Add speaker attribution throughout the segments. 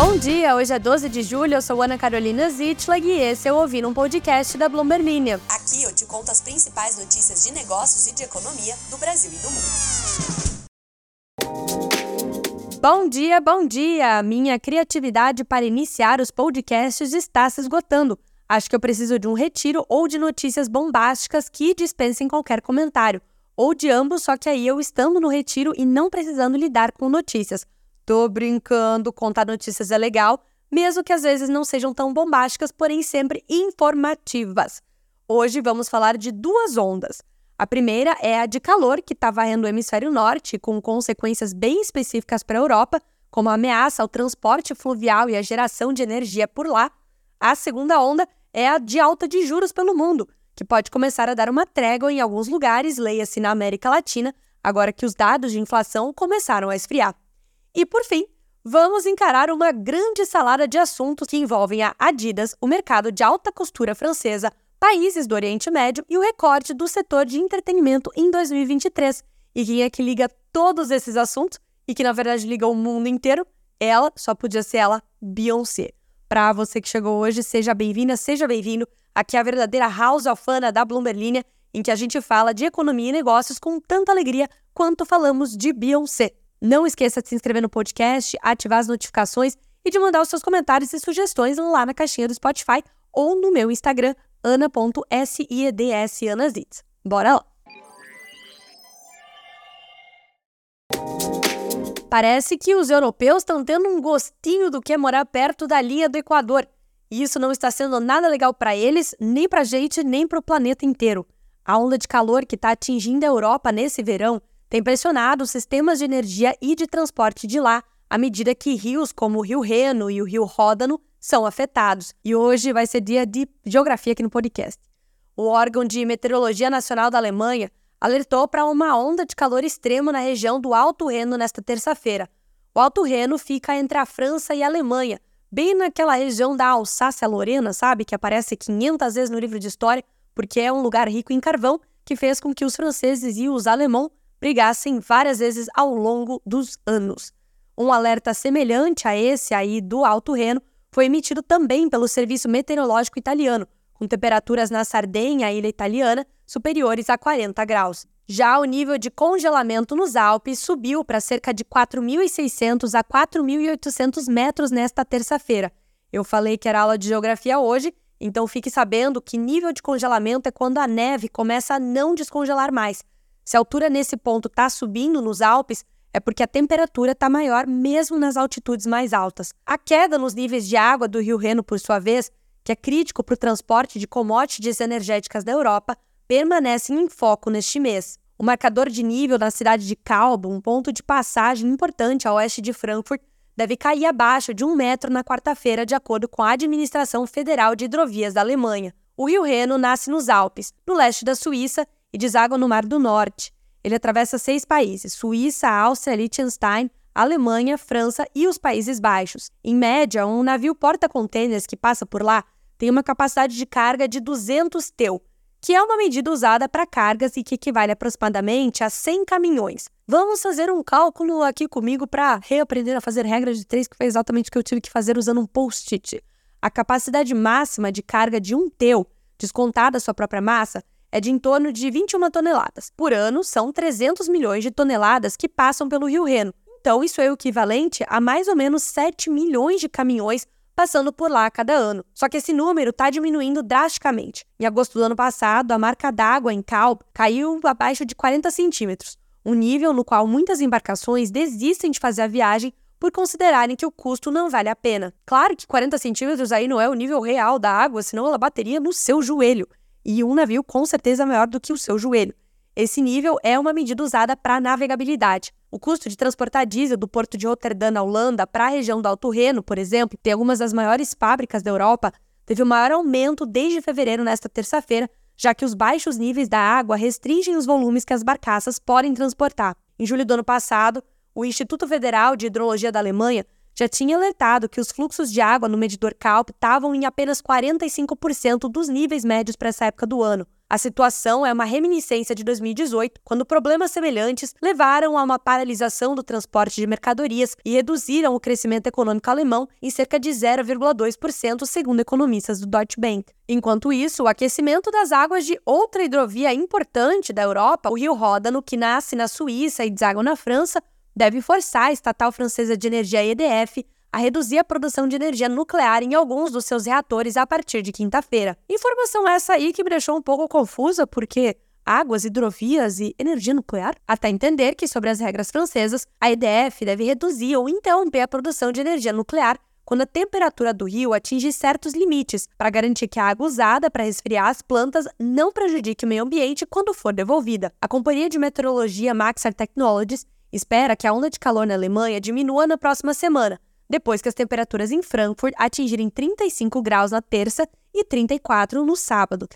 Speaker 1: Bom dia, hoje é 12 de julho, eu sou Ana Carolina Zitlag e esse é o Ouvindo um Podcast da Bloomberg Linha.
Speaker 2: Aqui eu te conto as principais notícias de negócios e de economia do Brasil e do
Speaker 1: mundo. Bom dia, bom dia! Minha criatividade para iniciar os podcasts está se esgotando. Acho que eu preciso de um retiro ou de notícias bombásticas que dispensem qualquer comentário. Ou de ambos, só que aí eu estando no retiro e não precisando lidar com notícias. Tô brincando, contar notícias é legal, mesmo que às vezes não sejam tão bombásticas, porém sempre informativas. Hoje vamos falar de duas ondas. A primeira é a de calor, que está varrendo o hemisfério norte, com consequências bem específicas para a Europa, como a ameaça ao transporte fluvial e a geração de energia por lá. A segunda onda é a de alta de juros pelo mundo, que pode começar a dar uma trégua em alguns lugares, leia-se na América Latina, agora que os dados de inflação começaram a esfriar. E por fim, vamos encarar uma grande salada de assuntos que envolvem a Adidas, o mercado de alta costura francesa, países do Oriente Médio e o recorte do setor de entretenimento em 2023. E quem é que liga todos esses assuntos e que na verdade liga o mundo inteiro? Ela, só podia ser ela, Beyoncé. Para você que chegou hoje, seja bem-vinda, seja bem-vindo. Aqui é a verdadeira House of Fana da Bloomberg em que a gente fala de economia e negócios com tanta alegria quanto falamos de Beyoncé. Não esqueça de se inscrever no podcast, ativar as notificações e de mandar os seus comentários e sugestões lá na caixinha do Spotify ou no meu Instagram, ana.sieds. Bora lá! Parece que os europeus estão tendo um gostinho do que é morar perto da linha do Equador. E isso não está sendo nada legal para eles, nem para a gente, nem para o planeta inteiro. A onda de calor que está atingindo a Europa nesse verão tem pressionado os sistemas de energia e de transporte de lá, à medida que rios como o Rio Reno e o Rio Ródano são afetados. E hoje vai ser dia de geografia aqui no podcast. O órgão de meteorologia nacional da Alemanha alertou para uma onda de calor extremo na região do Alto Reno nesta terça-feira. O Alto Reno fica entre a França e a Alemanha, bem naquela região da Alsácia-Lorena, sabe, que aparece 500 vezes no livro de história, porque é um lugar rico em carvão que fez com que os franceses e os alemãos brigassem várias vezes ao longo dos anos. Um alerta semelhante a esse aí do Alto Reno foi emitido também pelo Serviço Meteorológico Italiano, com temperaturas na Sardenha, ilha italiana, superiores a 40 graus. Já o nível de congelamento nos Alpes subiu para cerca de 4.600 a 4.800 metros nesta terça-feira. Eu falei que era aula de geografia hoje, então fique sabendo que nível de congelamento é quando a neve começa a não descongelar mais. Se a altura nesse ponto está subindo nos Alpes, é porque a temperatura está maior mesmo nas altitudes mais altas. A queda nos níveis de água do Rio Reno, por sua vez, que é crítico para o transporte de commodities energéticas da Europa, permanece em foco neste mês. O marcador de nível na cidade de Calbo, um ponto de passagem importante a oeste de Frankfurt, deve cair abaixo de um metro na quarta-feira, de acordo com a Administração Federal de Hidrovias da Alemanha. O rio Reno nasce nos Alpes, no leste da Suíça, e deságua no Mar do Norte. Ele atravessa seis países: Suíça, Áustria, Liechtenstein, Alemanha, França e os Países Baixos. Em média, um navio porta-contêineres que passa por lá tem uma capacidade de carga de 200 TEU, que é uma medida usada para cargas e que equivale aproximadamente a 100 caminhões. Vamos fazer um cálculo aqui comigo para reaprender a fazer regra de três, que foi exatamente o que eu tive que fazer usando um post-it. A capacidade máxima de carga de um TEU, descontada a sua própria massa, é de em torno de 21 toneladas. Por ano, são 300 milhões de toneladas que passam pelo Rio Reno. Então, isso é o equivalente a mais ou menos 7 milhões de caminhões passando por lá cada ano. Só que esse número está diminuindo drasticamente. Em agosto do ano passado, a marca d'água em Calp caiu abaixo de 40 centímetros, um nível no qual muitas embarcações desistem de fazer a viagem por considerarem que o custo não vale a pena. Claro que 40 centímetros aí não é o nível real da água, senão ela bateria no seu joelho e um navio com certeza maior do que o seu joelho. Esse nível é uma medida usada para navegabilidade. O custo de transportar diesel do porto de Rotterdam na Holanda para a região do Alto Reno, por exemplo, tem algumas das maiores fábricas da Europa, teve o maior aumento desde fevereiro nesta terça-feira, já que os baixos níveis da água restringem os volumes que as barcaças podem transportar. Em julho do ano passado, o Instituto Federal de Hidrologia da Alemanha já tinha alertado que os fluxos de água no medidor CALP estavam em apenas 45% dos níveis médios para essa época do ano. A situação é uma reminiscência de 2018, quando problemas semelhantes levaram a uma paralisação do transporte de mercadorias e reduziram o crescimento econômico alemão em cerca de 0,2%, segundo economistas do Deutsche Bank. Enquanto isso, o aquecimento das águas de outra hidrovia importante da Europa, o rio Ródano, que nasce na Suíça e deságua na França, deve forçar a estatal francesa de energia EDF a reduzir a produção de energia nuclear em alguns dos seus reatores a partir de quinta-feira. Informação essa aí que me deixou um pouco confusa, porque águas, hidrovias e energia nuclear, até entender que, sobre as regras francesas, a EDF deve reduzir ou interromper a produção de energia nuclear quando a temperatura do rio atinge certos limites, para garantir que a água usada para resfriar as plantas não prejudique o meio ambiente quando for devolvida. A companhia de meteorologia Maxar Technologies espera que a onda de calor na Alemanha diminua na próxima semana, depois que as temperaturas em Frankfurt atingirem 35 graus na terça e 34 no sábado.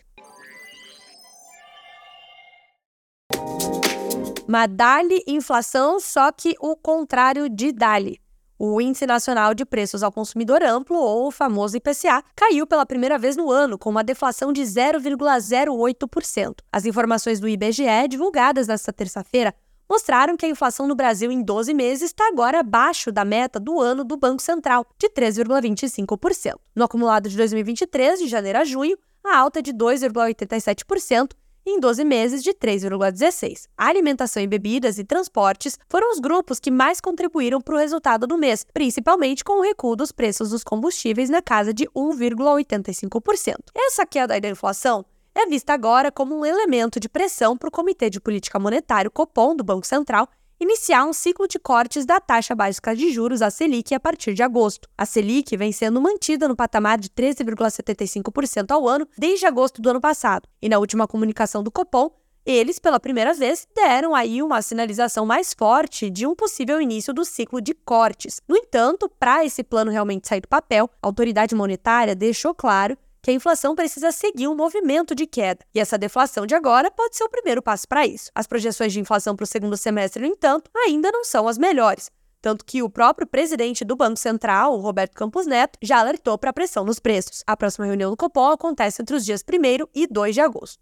Speaker 1: Mas dali inflação, só que o contrário de dali. O Índice Nacional de Preços ao Consumidor Amplo, ou o famoso IPCA, caiu pela primeira vez no ano, com uma deflação de 0,08%. As informações do IBGE, divulgadas nesta terça-feira, mostraram que a inflação no Brasil em 12 meses está agora abaixo da meta do ano do Banco Central, de 3,25%. No acumulado de 2023, de janeiro a junho, a alta é de 2,87% e em 12 meses de 3,16%. A alimentação e bebidas e transportes foram os grupos que mais contribuíram para o resultado do mês, principalmente com o recuo dos preços dos combustíveis na casa de 1,85%. Essa queda da inflação é vista agora como um elemento de pressão para o Comitê de Política Monetária, Copom, do Banco Central, iniciar um ciclo de cortes da taxa básica de juros, a Selic, a partir de agosto. A Selic vem sendo mantida no patamar de 13,75% ao ano desde agosto do ano passado. E na última comunicação do Copom, eles, pela primeira vez, deram aí uma sinalização mais forte de um possível início do ciclo de cortes. No entanto, para esse plano realmente sair do papel, a autoridade monetária deixou claro que a inflação precisa seguir um movimento de queda, e essa deflação de agora pode ser o primeiro passo para isso. As projeções de inflação para o segundo semestre, no entanto, ainda não são as melhores. Tanto que o próprio presidente do Banco Central, Roberto Campos Neto, já alertou para a pressão nos preços. A próxima reunião do Copom acontece entre os dias 1 e 2 de agosto.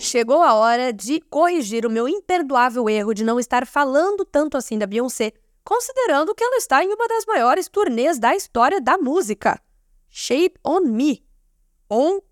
Speaker 1: Chegou a hora de corrigir o meu imperdoável erro de não estar falando tanto assim da Beyoncé considerando que ela está em uma das maiores turnês da história da música. Shape on Me. Ou,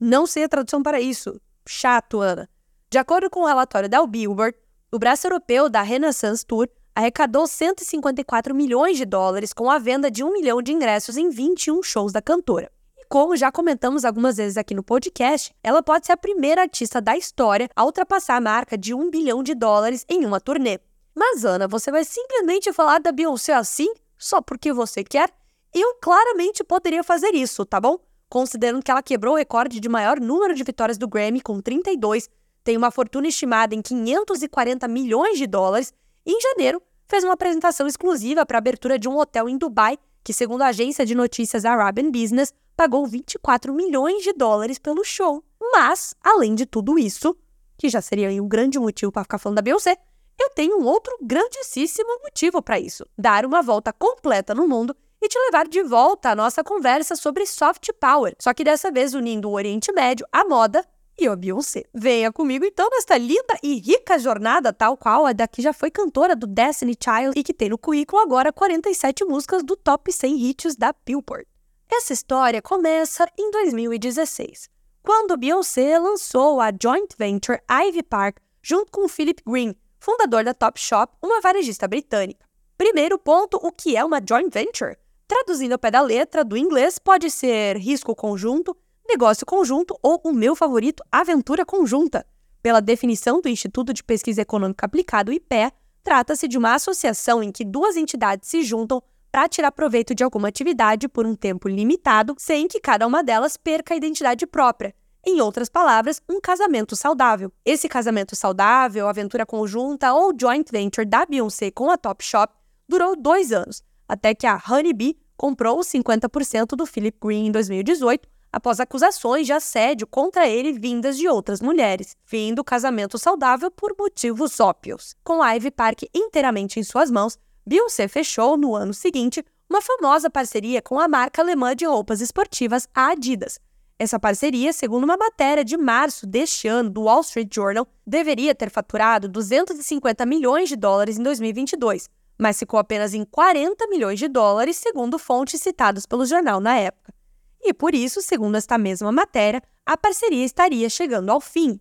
Speaker 1: não sei a tradução para isso. Chato, Ana. De acordo com o relatório da Billboard, o braço europeu da Renaissance Tour arrecadou 154 milhões de dólares com a venda de um milhão de ingressos em 21 shows da cantora. E como já comentamos algumas vezes aqui no podcast, ela pode ser a primeira artista da história a ultrapassar a marca de um bilhão de dólares em uma turnê. Mas, Ana, você vai simplesmente falar da Beyoncé assim, só porque você quer? Eu claramente poderia fazer isso, tá bom? Considerando que ela quebrou o recorde de maior número de vitórias do Grammy, com 32, tem uma fortuna estimada em 540 milhões de dólares, e em janeiro fez uma apresentação exclusiva para a abertura de um hotel em Dubai, que, segundo a agência de notícias Arabian Business, pagou 24 milhões de dólares pelo show. Mas, além de tudo isso, que já seria um grande motivo para ficar falando da Beyoncé, eu tenho um outro grandíssimo motivo para isso: dar uma volta completa no mundo e te levar de volta à nossa conversa sobre soft power, só que dessa vez unindo o Oriente Médio, a moda e a Beyoncé. Venha comigo então nesta linda e rica jornada, tal qual a da que já foi cantora do Destiny Child e que tem no currículo agora 47 músicas do top 100 hits da Billboard. Essa história começa em 2016, quando Beyoncé lançou a joint venture Ivy Park junto com Philip Green, fundador da Topshop, uma varejista britânica. Primeiro ponto, o que é uma joint venture? Traduzindo ao pé da letra do inglês, pode ser risco conjunto, negócio conjunto ou o meu favorito, aventura conjunta. Pela definição do Instituto de Pesquisa Econômica Aplicada, o IPE, trata-se de uma associação em que duas entidades se juntam para tirar proveito de alguma atividade por um tempo limitado, sem que cada uma delas perca a identidade própria, em outras palavras, um casamento saudável. Esse casamento saudável, aventura conjunta ou joint venture da Beyoncé com a Topshop durou dois anos, até que a Honeybee comprou os 50% do Philip Green em 2018, após acusações de assédio contra ele vindas de outras mulheres, fim do casamento saudável por motivos óbvios. Com a Ivy Park inteiramente em suas mãos, Beyoncé fechou, no ano seguinte, uma uma famosa parceria com a marca alemã de roupas esportivas, a Adidas. Essa parceria, segundo uma matéria de março deste ano do Wall Street Journal, deveria ter faturado 250 milhões de dólares em 2022, mas ficou apenas em 40 milhões de dólares, segundo fontes citadas pelo jornal na época. E por isso, segundo esta mesma matéria, a parceria estaria chegando ao fim.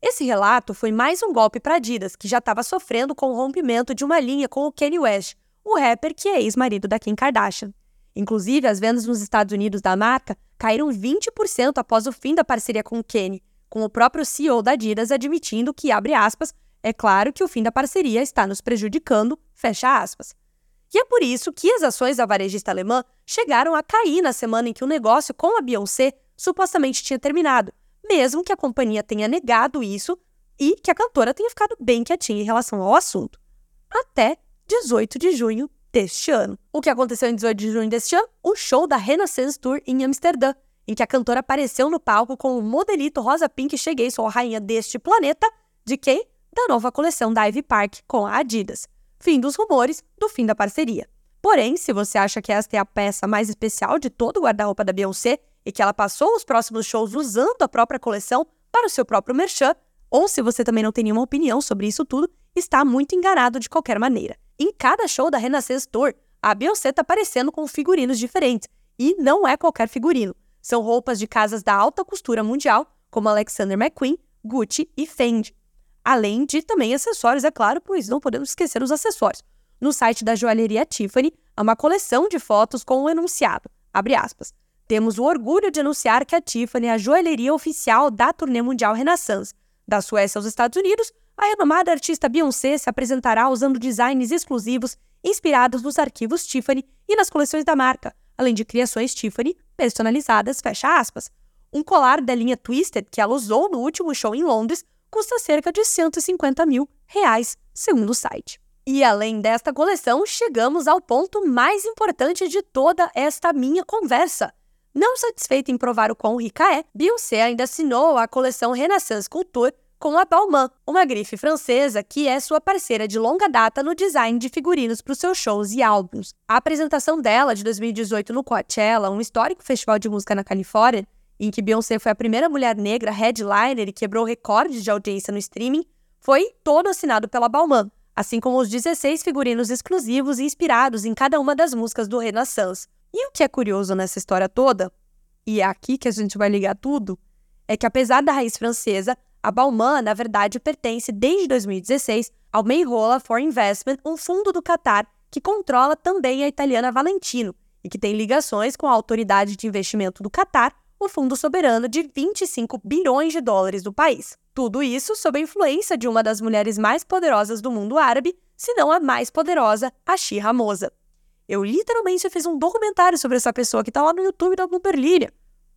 Speaker 1: Esse relato foi mais um golpe para Adidas, que já estava sofrendo com o rompimento de uma linha com o Kanye West, o rapper que é ex-marido da Kim Kardashian. Inclusive, as vendas nos Estados Unidos da marca caíram 20% após o fim da parceria com o Kanye, com o próprio CEO da Adidas admitindo que, abre aspas, é claro que o fim da parceria está nos prejudicando, fecha aspas. E é por isso que as ações da varejista alemã chegaram a cair na semana em que o negócio com a Beyoncé supostamente tinha terminado, mesmo que a companhia tenha negado isso e que a cantora tenha ficado bem quietinha em relação ao assunto. Até 18 de junho deste ano. O que aconteceu em 18 de junho deste ano? O show da Renaissance Tour em Amsterdã, em que a cantora apareceu no palco com o modelito rosa pink Cheguei, sou a rainha deste planeta, de quem? Da nova coleção da Ivy Park com a Adidas. Fim dos rumores do fim da parceria. Porém, se você acha que esta é a peça mais especial de todo o guarda-roupa da Beyoncé e que ela passou os próximos shows usando a própria coleção para o seu próprio merchan, ou se você também não tem nenhuma opinião sobre isso tudo, está muito enganado de qualquer maneira. Em cada show da Renaissance Tour, a Beyoncé está aparecendo com figurinos diferentes. E não é qualquer figurino. São roupas de casas da alta costura mundial, como Alexander McQueen, Gucci e Fendi. Além de também acessórios, é claro, pois não podemos esquecer os acessórios. No site da joalheria Tiffany, há uma coleção de fotos com o enunciado, abre aspas, temos o orgulho de anunciar que a Tiffany é a joalheria oficial da turnê mundial Renaissance. Da Suécia aos Estados Unidos, a renomada artista Beyoncé se apresentará usando designs exclusivos inspirados nos arquivos Tiffany e nas coleções da marca, além de criações Tiffany personalizadas, fecha aspas. Um colar da linha Twisted que ela usou no último show em Londres custa cerca de 150 mil reais, segundo o site. E além desta coleção, chegamos ao ponto mais importante de toda esta minha conversa. Não satisfeita em provar o quão rica é, Beyoncé ainda assinou a coleção Renaissance Couture com a Balmain, uma grife francesa que é sua parceira de longa data no design de figurinos para os seus shows e álbuns. A apresentação dela de 2018 no Coachella, um histórico festival de música na Califórnia, em que Beyoncé foi a primeira mulher negra headliner e quebrou recordes de audiência no streaming, foi todo assinado pela Balmain, assim como os 16 figurinos exclusivos inspirados em cada uma das músicas do Renaissance. E o que é curioso nessa história toda, e é aqui que a gente vai ligar tudo, é que apesar da raiz francesa, a Balmain, na verdade, pertence desde 2016 ao Mayrola for Investment, um fundo do Catar que controla também a italiana Valentino e que tem ligações com a autoridade de investimento do Catar, o fundo soberano de 25 bilhões de dólares do país. Tudo isso sob a influência de uma das mulheres mais poderosas do mundo árabe, se não a mais poderosa, a Shira Moza. Eu literalmente fiz um documentário sobre essa pessoa que está lá no YouTube da Bloomberg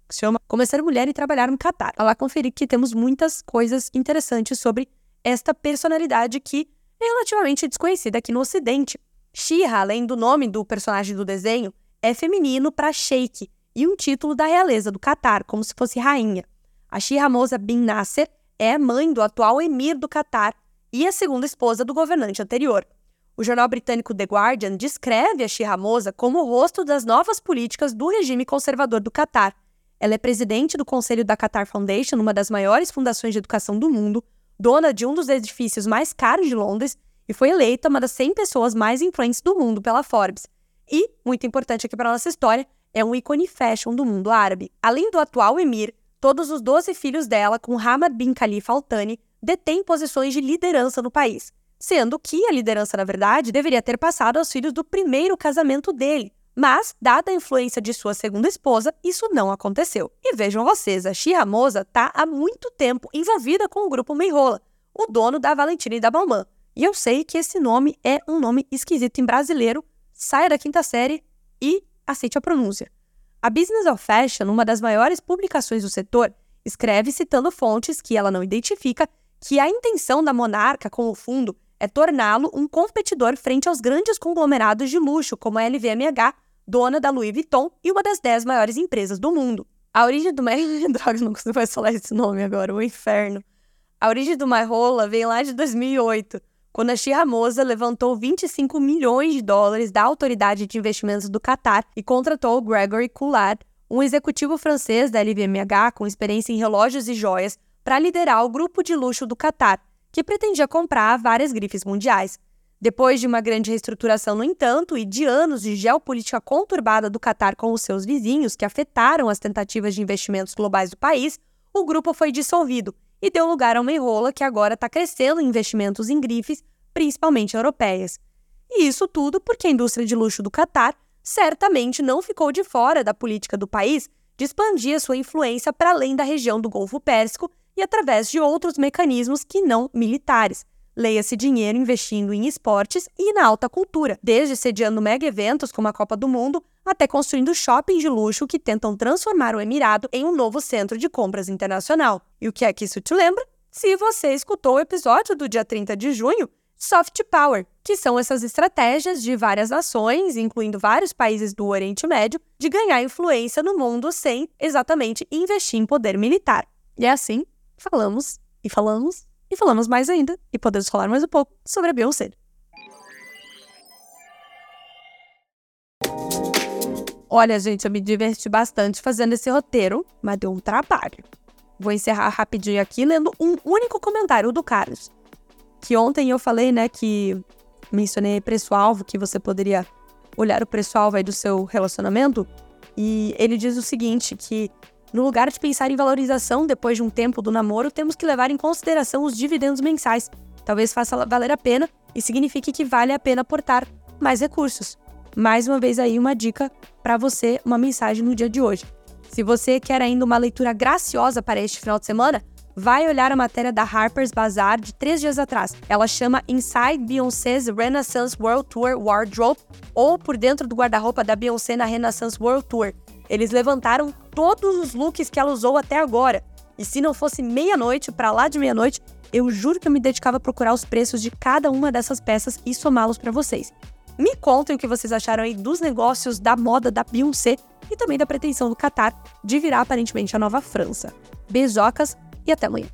Speaker 1: que se chama Como Ser Mulher e Trabalhar no Catar. Lá conferir que temos muitas coisas interessantes sobre esta personalidade que é relativamente desconhecida aqui no Ocidente. Shira, além do nome do personagem do desenho, é feminino para Sheikh e um título da realeza do Catar, como se fosse rainha. A Shira Moza bin Nasser é mãe do atual emir do Catar e a segunda esposa do governante anterior. O jornal britânico The Guardian descreve a Shira Moza como o rosto das novas políticas do regime conservador do Catar ela é presidente do conselho da Qatar Foundation, uma das maiores fundações de educação do mundo, dona de um dos edifícios mais caros de Londres e foi eleita uma das 100 pessoas mais influentes do mundo pela Forbes. E, muito importante aqui para nossa história, é um ícone fashion do mundo árabe. Além do atual emir, todos os 12 filhos dela, com Hamad bin Khalifa Al Thani, detêm posições de liderança no país, sendo que a liderança, na verdade, deveria ter passado aos filhos do primeiro casamento dele, mas, dada a influência de sua segunda esposa, isso não aconteceu. E vejam vocês, a Shia Moza está há muito tempo envolvida com o grupo Meirola, o dono da Valentina e da Balmain. E eu sei que esse nome é um nome esquisito em brasileiro, saia da quinta série e aceite a pronúncia. A Business of Fashion, uma das maiores publicações do setor, escreve citando fontes que ela não identifica que a intenção da monarca com o fundo é torná-lo um competidor frente aos grandes conglomerados de luxo como a LVMH dona da Louis Vuitton e uma das dez maiores empresas do mundo. A origem do. Droga, não consigo mais falar esse nome agora, o inferno. A origem do My Rola vem lá de 2008, quando a Shiramosa levantou 25 milhões de dólares da Autoridade de Investimentos do Catar e contratou Gregory Coulard, um executivo francês da LVMH com experiência em relógios e joias, para liderar o grupo de luxo do Catar, que pretendia comprar várias grifes mundiais. Depois de uma grande reestruturação, no entanto, e de anos de geopolítica conturbada do Catar com os seus vizinhos, que afetaram as tentativas de investimentos globais do país, o grupo foi dissolvido e deu lugar a uma enrola que agora está crescendo em investimentos em grifes, principalmente europeias. E isso tudo porque a indústria de luxo do Catar certamente não ficou de fora da política do país de expandir sua influência para além da região do Golfo Pérsico e através de outros mecanismos que não militares. Leia-se dinheiro investindo em esportes e na alta cultura, desde sediando mega eventos como a Copa do Mundo até construindo shoppings de luxo que tentam transformar o Emirado em um novo centro de compras internacional. E o que é que isso te lembra? Se você escutou o episódio do dia 30 de junho, Soft Power, que são essas estratégias de várias nações, incluindo vários países do Oriente Médio, de ganhar influência no mundo sem exatamente investir em poder militar. E é assim, falamos e falamos e falamos mais ainda, e podemos falar mais um pouco sobre a Beyoncé. Olha, gente, eu me diverti bastante fazendo esse roteiro, mas deu um trabalho. Vou encerrar rapidinho aqui lendo um único comentário do Carlos. Que ontem eu falei, né, que mencionei preço-alvo, que você poderia olhar o preço-alvo aí do seu relacionamento. E ele diz o seguinte, que no lugar de pensar em valorização depois de um tempo do namoro, temos que levar em consideração os dividendos mensais. Talvez faça valer a pena e signifique que vale a pena aportar mais recursos. Mais uma vez aí uma dica para você, uma mensagem no dia de hoje. Se você quer ainda uma leitura graciosa para este final de semana, vai olhar a matéria da Harper's Bazaar de três dias atrás. Ela chama Inside Beyoncé's Renaissance World Tour Wardrobe ou Por Dentro do Guarda-Roupa da Beyoncé na Renaissance World Tour. Eles levantaram todos os looks que ela usou até agora. E se não fosse meia-noite, para lá de meia-noite, eu juro que eu me dedicava a procurar os preços de cada uma dessas peças e somá-los para vocês. Me contem o que vocês acharam aí dos negócios da moda da Beyoncé e também da pretensão do Qatar de virar aparentemente a nova França. Beijocas e até amanhã.